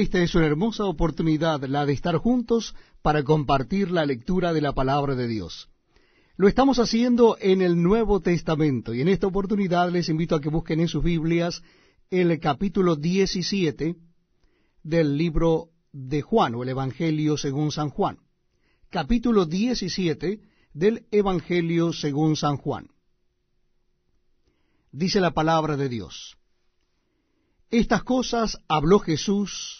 Esta es una hermosa oportunidad, la de estar juntos para compartir la lectura de la palabra de Dios. Lo estamos haciendo en el Nuevo Testamento y en esta oportunidad les invito a que busquen en sus Biblias el capítulo 17 del libro de Juan o el Evangelio según San Juan. Capítulo 17 del Evangelio según San Juan. Dice la palabra de Dios. Estas cosas habló Jesús,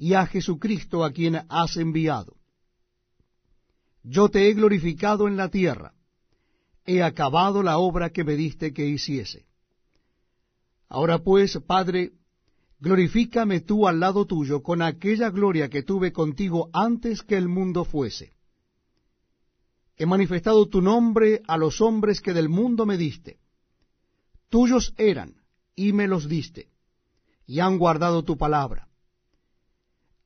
y a Jesucristo a quien has enviado. Yo te he glorificado en la tierra, he acabado la obra que me diste que hiciese. Ahora pues, Padre, glorifícame tú al lado tuyo con aquella gloria que tuve contigo antes que el mundo fuese. He manifestado tu nombre a los hombres que del mundo me diste. Tuyos eran, y me los diste y han guardado tu palabra.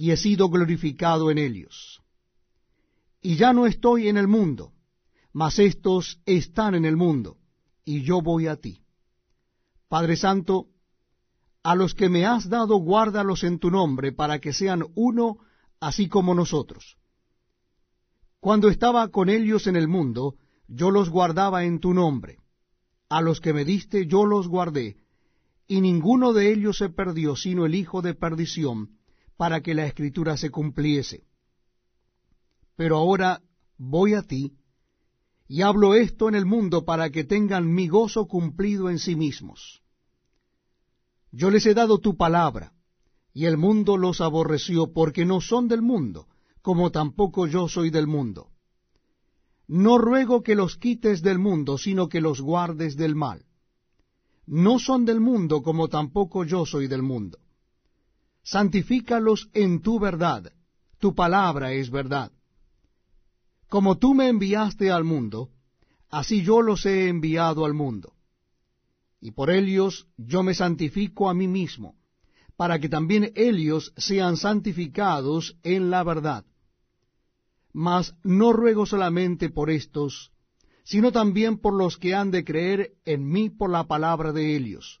y he sido glorificado en ellos. Y ya no estoy en el mundo, mas estos están en el mundo, y yo voy a ti. Padre Santo, a los que me has dado, guárdalos en tu nombre, para que sean uno, así como nosotros. Cuando estaba con ellos en el mundo, yo los guardaba en tu nombre. A los que me diste, yo los guardé, y ninguno de ellos se perdió, sino el hijo de perdición, para que la escritura se cumpliese. Pero ahora voy a ti, y hablo esto en el mundo para que tengan mi gozo cumplido en sí mismos. Yo les he dado tu palabra, y el mundo los aborreció, porque no son del mundo, como tampoco yo soy del mundo. No ruego que los quites del mundo, sino que los guardes del mal no son del mundo como tampoco yo soy del mundo. Santifícalos en tu verdad, tu palabra es verdad. Como tú me enviaste al mundo, así yo los he enviado al mundo. Y por ellos yo me santifico a mí mismo, para que también ellos sean santificados en la verdad. Mas no ruego solamente por estos, sino también por los que han de creer en mí por la palabra de ellos,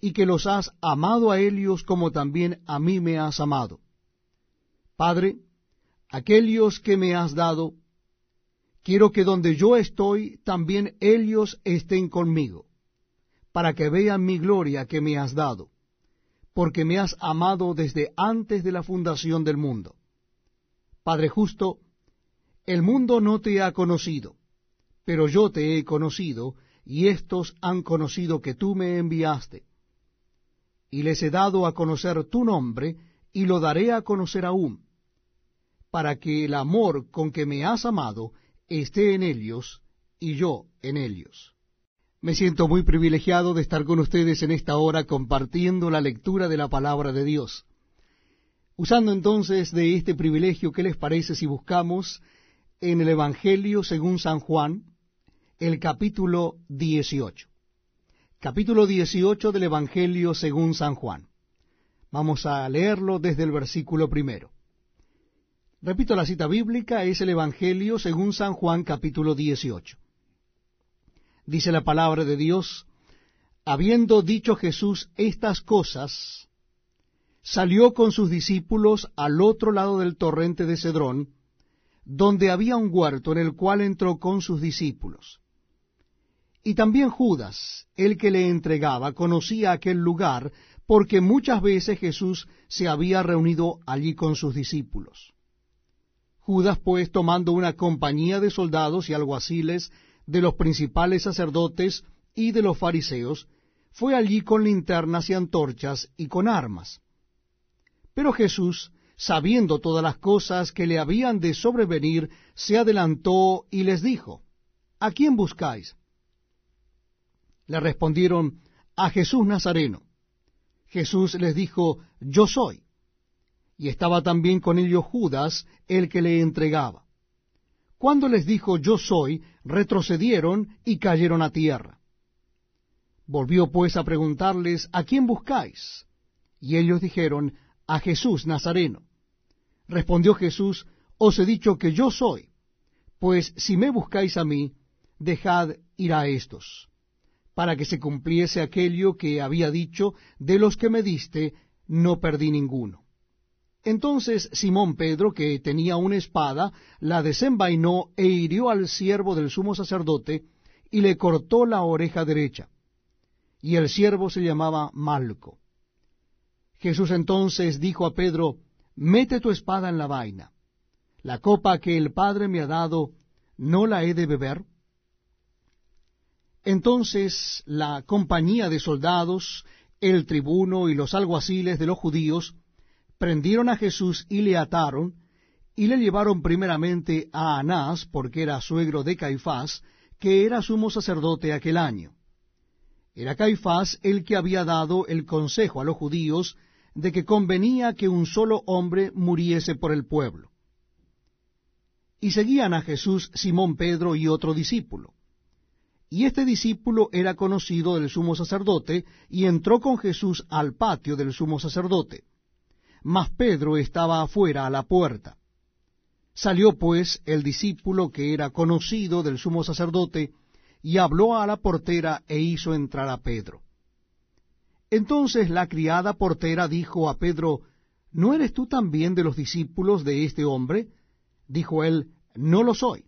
y que los has amado a ellos como también a mí me has amado. Padre, aquellos que me has dado, quiero que donde yo estoy, también ellos estén conmigo, para que vean mi gloria que me has dado, porque me has amado desde antes de la fundación del mundo. Padre justo, el mundo no te ha conocido, pero yo te he conocido, y éstos han conocido que tú me enviaste. Y les he dado a conocer tu nombre, y lo daré a conocer aún, para que el amor con que me has amado esté en ellos, y yo en ellos. Me siento muy privilegiado de estar con ustedes en esta hora compartiendo la lectura de la palabra de Dios. Usando entonces de este privilegio, ¿qué les parece si buscamos en el Evangelio según San Juan, el capítulo 18. Capítulo 18 del Evangelio según San Juan. Vamos a leerlo desde el versículo primero. Repito, la cita bíblica es el Evangelio según San Juan capítulo 18. Dice la palabra de Dios, habiendo dicho Jesús estas cosas, salió con sus discípulos al otro lado del torrente de Cedrón, donde había un huerto en el cual entró con sus discípulos. Y también Judas, el que le entregaba, conocía aquel lugar, porque muchas veces Jesús se había reunido allí con sus discípulos. Judas, pues, tomando una compañía de soldados y alguaciles de los principales sacerdotes y de los fariseos, fue allí con linternas y antorchas y con armas. Pero Jesús, sabiendo todas las cosas que le habían de sobrevenir, se adelantó y les dijo, ¿A quién buscáis? Le respondieron, a Jesús Nazareno. Jesús les dijo, Yo soy y estaba también con ellos Judas, el que le entregaba. Cuando les dijo yo soy, retrocedieron y cayeron a tierra. Volvió pues a preguntarles, ¿a quién buscáis? Y ellos dijeron, a Jesús Nazareno. Respondió Jesús, os he dicho que yo soy, pues si me buscáis a mí, dejad ir a estos, para que se cumpliese aquello que había dicho, de los que me diste, no perdí ninguno. Entonces Simón Pedro, que tenía una espada, la desenvainó e hirió al siervo del sumo sacerdote, y le cortó la oreja derecha. Y el siervo se llamaba Malco. Jesús entonces dijo a Pedro, Mete tu espada en la vaina. La copa que el Padre me ha dado, ¿no la he de beber? Entonces la compañía de soldados, el tribuno y los alguaciles de los judíos, prendieron a Jesús y le ataron, y le llevaron primeramente a Anás, porque era suegro de Caifás, que era sumo sacerdote aquel año. Era Caifás el que había dado el consejo a los judíos de que convenía que un solo hombre muriese por el pueblo. Y seguían a Jesús Simón Pedro y otro discípulo. Y este discípulo era conocido del sumo sacerdote, y entró con Jesús al patio del sumo sacerdote mas Pedro estaba afuera a la puerta. Salió pues el discípulo que era conocido del sumo sacerdote, y habló a la portera e hizo entrar a Pedro. Entonces la criada portera dijo a Pedro, ¿No eres tú también de los discípulos de este hombre? Dijo él, No lo soy.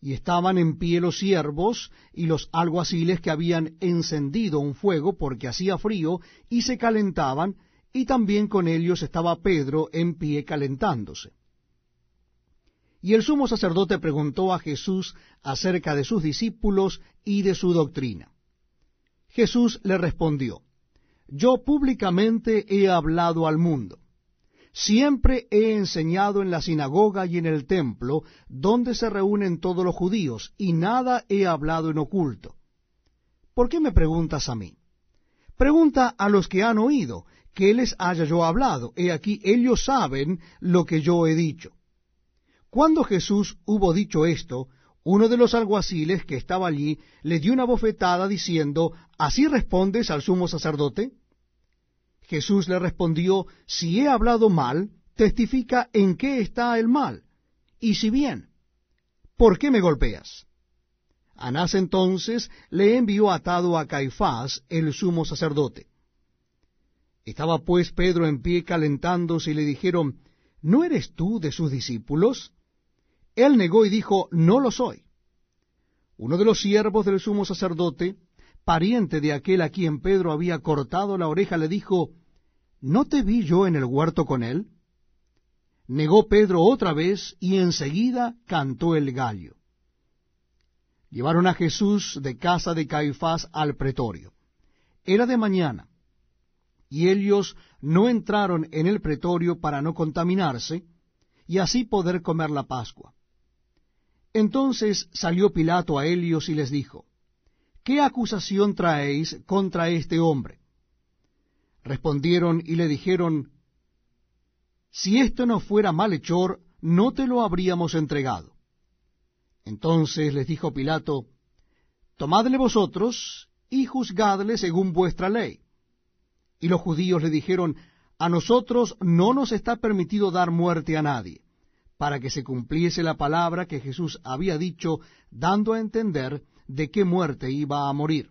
Y estaban en pie los siervos y los alguaciles que habían encendido un fuego porque hacía frío, y se calentaban, y también con ellos estaba Pedro en pie calentándose. Y el sumo sacerdote preguntó a Jesús acerca de sus discípulos y de su doctrina. Jesús le respondió, Yo públicamente he hablado al mundo. Siempre he enseñado en la sinagoga y en el templo, donde se reúnen todos los judíos, y nada he hablado en oculto. ¿Por qué me preguntas a mí? Pregunta a los que han oído, que les haya yo hablado. He aquí, ellos saben lo que yo he dicho. Cuando Jesús hubo dicho esto, uno de los alguaciles que estaba allí le dio una bofetada diciendo, ¿Así respondes al sumo sacerdote? Jesús le respondió, Si he hablado mal, testifica en qué está el mal, y si bien, ¿por qué me golpeas? Anás entonces le envió atado a Caifás, el sumo sacerdote. Estaba pues Pedro en pie calentándose y le dijeron, ¿no eres tú de sus discípulos? Él negó y dijo, no lo soy. Uno de los siervos del sumo sacerdote, pariente de aquel a quien Pedro había cortado la oreja, le dijo, ¿no te vi yo en el huerto con él? Negó Pedro otra vez y enseguida cantó el gallo. Llevaron a Jesús de casa de Caifás al pretorio. Era de mañana y ellos no entraron en el pretorio para no contaminarse, y así poder comer la Pascua. Entonces salió Pilato a ellos y les dijo, ¿Qué acusación traéis contra este hombre? Respondieron y le dijeron, Si esto no fuera malhechor, no te lo habríamos entregado. Entonces les dijo Pilato, Tomadle vosotros y juzgadle según vuestra ley. Y los judíos le dijeron, a nosotros no nos está permitido dar muerte a nadie, para que se cumpliese la palabra que Jesús había dicho, dando a entender de qué muerte iba a morir.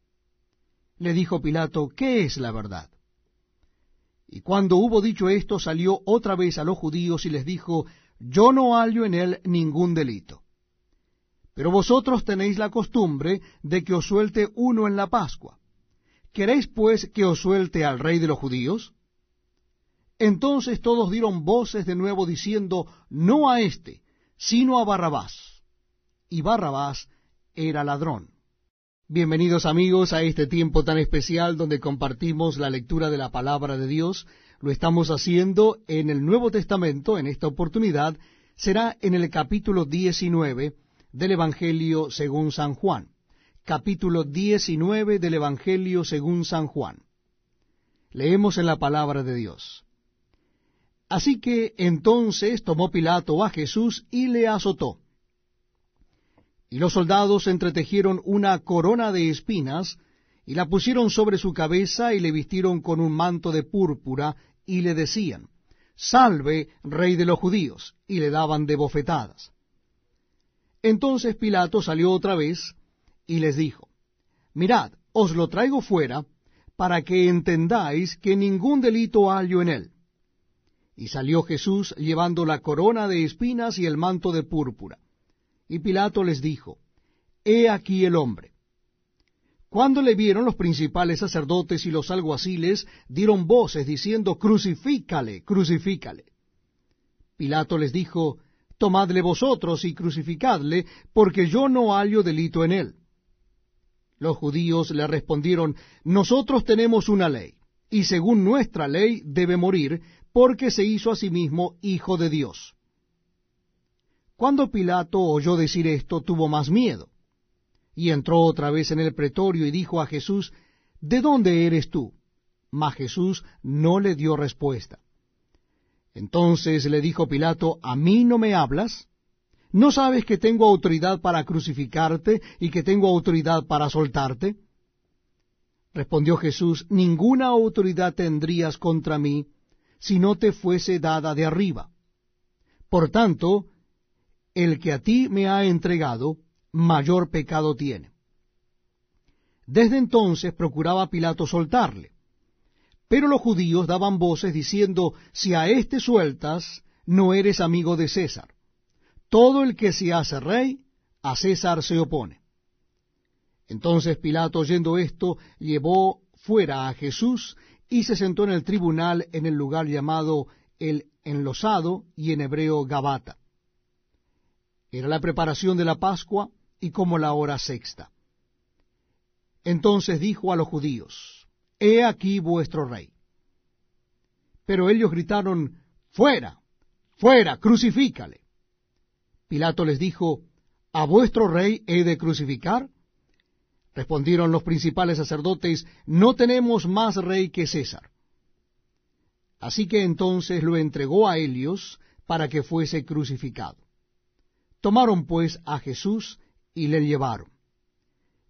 Le dijo Pilato, ¿qué es la verdad? Y cuando hubo dicho esto, salió otra vez a los judíos y les dijo, Yo no hallo en él ningún delito. Pero vosotros tenéis la costumbre de que os suelte uno en la Pascua. ¿Queréis pues que os suelte al rey de los judíos? Entonces todos dieron voces de nuevo diciendo, no a éste, sino a Barrabás. Y Barrabás era ladrón. Bienvenidos amigos a este tiempo tan especial donde compartimos la lectura de la palabra de Dios. Lo estamos haciendo en el Nuevo Testamento, en esta oportunidad será en el capítulo 19 del Evangelio según San Juan capítulo 19 del Evangelio según San Juan. Leemos en la palabra de Dios. Así que entonces tomó Pilato a Jesús y le azotó. Y los soldados entretejieron una corona de espinas, y la pusieron sobre su cabeza, y le vistieron con un manto de púrpura, y le decían, Salve, rey de los judíos, y le daban de bofetadas. Entonces Pilato salió otra vez, y les dijo, Mirad, os lo traigo fuera, para que entendáis que ningún delito hallo en él. Y salió Jesús llevando la corona de espinas y el manto de púrpura. Y Pilato les dijo, He aquí el hombre. Cuando le vieron los principales sacerdotes y los alguaciles, dieron voces diciendo, Crucifícale, crucifícale. Pilato les dijo, Tomadle vosotros y crucificadle, porque yo no hallo delito en él. Los judíos le respondieron, Nosotros tenemos una ley, y según nuestra ley debe morir, porque se hizo a sí mismo hijo de Dios. Cuando Pilato oyó decir esto, tuvo más miedo, y entró otra vez en el pretorio y dijo a Jesús, ¿De dónde eres tú? Mas Jesús no le dio respuesta. Entonces le dijo Pilato, ¿A mí no me hablas? ¿No sabes que tengo autoridad para crucificarte y que tengo autoridad para soltarte? Respondió Jesús, ninguna autoridad tendrías contra mí si no te fuese dada de arriba. Por tanto, el que a ti me ha entregado, mayor pecado tiene. Desde entonces procuraba Pilato soltarle. Pero los judíos daban voces diciendo, si a éste sueltas, no eres amigo de César todo el que se hace rey, a César se opone. Entonces Pilato, oyendo esto, llevó fuera a Jesús y se sentó en el tribunal en el lugar llamado el enlosado y en hebreo Gabata. Era la preparación de la Pascua y como la hora sexta. Entonces dijo a los judíos, He aquí vuestro rey. Pero ellos gritaron, Fuera, fuera, crucifícale. Pilato les dijo, ¿A vuestro rey he de crucificar? Respondieron los principales sacerdotes, No tenemos más rey que César. Así que entonces lo entregó a Helios para que fuese crucificado. Tomaron pues a Jesús y le llevaron.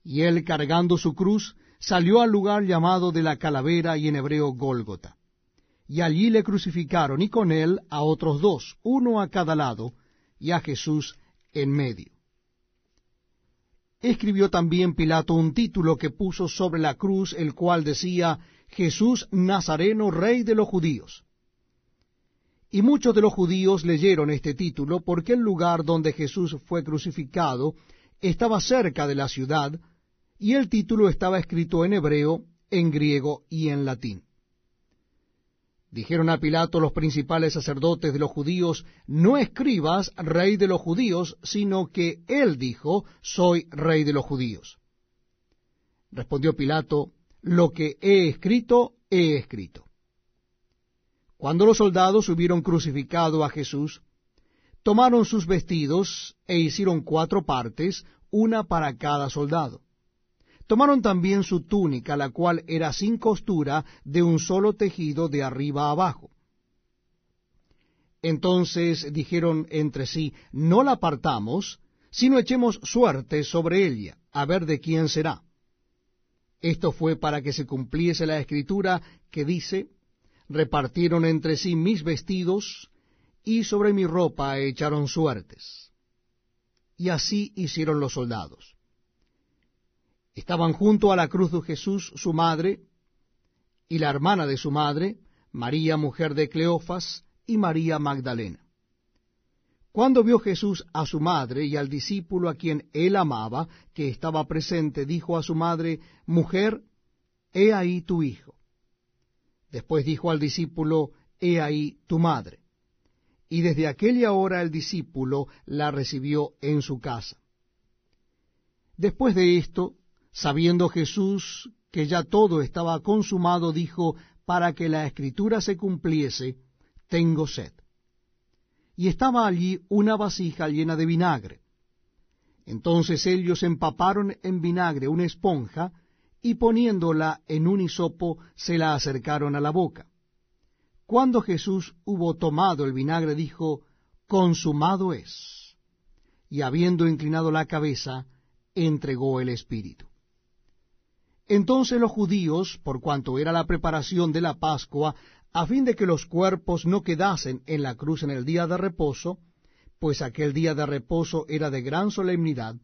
Y él, cargando su cruz, salió al lugar llamado de la calavera y en hebreo Gólgota. Y allí le crucificaron y con él a otros dos, uno a cada lado, y a Jesús en medio. Escribió también Pilato un título que puso sobre la cruz, el cual decía, Jesús Nazareno, Rey de los judíos. Y muchos de los judíos leyeron este título porque el lugar donde Jesús fue crucificado estaba cerca de la ciudad, y el título estaba escrito en hebreo, en griego y en latín. Dijeron a Pilato los principales sacerdotes de los judíos, no escribas rey de los judíos, sino que él dijo, soy rey de los judíos. Respondió Pilato, lo que he escrito, he escrito. Cuando los soldados hubieron crucificado a Jesús, tomaron sus vestidos e hicieron cuatro partes, una para cada soldado. Tomaron también su túnica, la cual era sin costura, de un solo tejido de arriba abajo. Entonces dijeron entre sí, no la partamos, sino echemos suerte sobre ella, a ver de quién será. Esto fue para que se cumpliese la escritura que dice, repartieron entre sí mis vestidos, y sobre mi ropa echaron suertes. Y así hicieron los soldados. Estaban junto a la cruz de Jesús su madre y la hermana de su madre, María mujer de Cleofas, y María Magdalena. Cuando vio Jesús a su madre y al discípulo a quien él amaba, que estaba presente, dijo a su madre, Mujer, he ahí tu hijo. Después dijo al discípulo, He ahí tu madre. Y desde aquella hora el discípulo la recibió en su casa. Después de esto, sabiendo Jesús que ya todo estaba consumado, dijo, para que la escritura se cumpliese, tengo sed y estaba allí una vasija llena de vinagre. Entonces ellos empaparon en vinagre una esponja, y poniéndola en un hisopo se la acercaron a la boca. Cuando Jesús hubo tomado el vinagre, dijo, Consumado es. Y habiendo inclinado la cabeza, entregó el Espíritu. Entonces los judíos, por cuanto era la preparación de la Pascua, a fin de que los cuerpos no quedasen en la cruz en el día de reposo, pues aquel día de reposo era de gran solemnidad,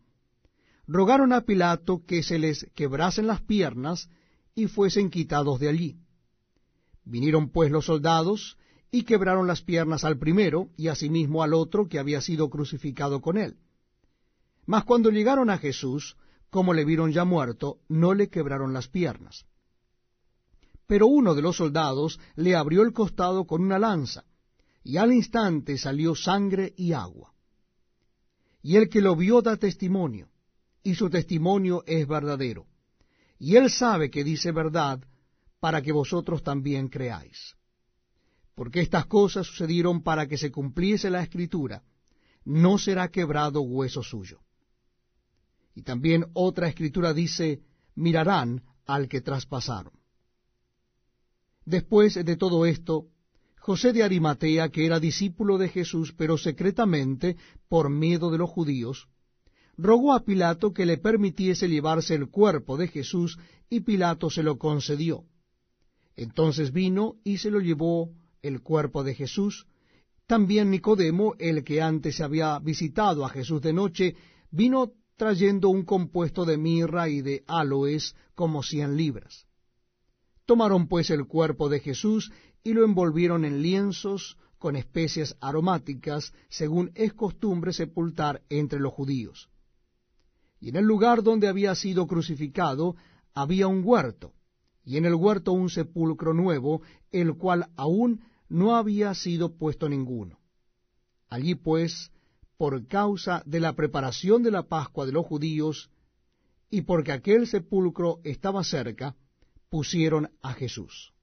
rogaron a Pilato que se les quebrasen las piernas y fuesen quitados de allí. Vinieron pues los soldados y quebraron las piernas al primero y asimismo al otro que había sido crucificado con él. Mas cuando llegaron a Jesús, como le vieron ya muerto, no le quebraron las piernas. Pero uno de los soldados le abrió el costado con una lanza, y al instante salió sangre y agua. Y el que lo vio da testimonio, y su testimonio es verdadero. Y él sabe que dice verdad, para que vosotros también creáis. Porque estas cosas sucedieron para que se cumpliese la escritura, no será quebrado hueso suyo. Y también otra escritura dice, mirarán al que traspasaron. Después de todo esto, José de Arimatea, que era discípulo de Jesús, pero secretamente, por miedo de los judíos, rogó a Pilato que le permitiese llevarse el cuerpo de Jesús, y Pilato se lo concedió. Entonces vino y se lo llevó el cuerpo de Jesús. También Nicodemo, el que antes había visitado a Jesús de noche, vino trayendo un compuesto de mirra y de aloes como cien libras. Tomaron pues el cuerpo de Jesús y lo envolvieron en lienzos con especias aromáticas, según es costumbre sepultar entre los judíos. Y en el lugar donde había sido crucificado había un huerto, y en el huerto un sepulcro nuevo, el cual aún no había sido puesto ninguno. Allí pues, por causa de la preparación de la Pascua de los judíos, y porque aquel sepulcro estaba cerca, pusieron a Jesús.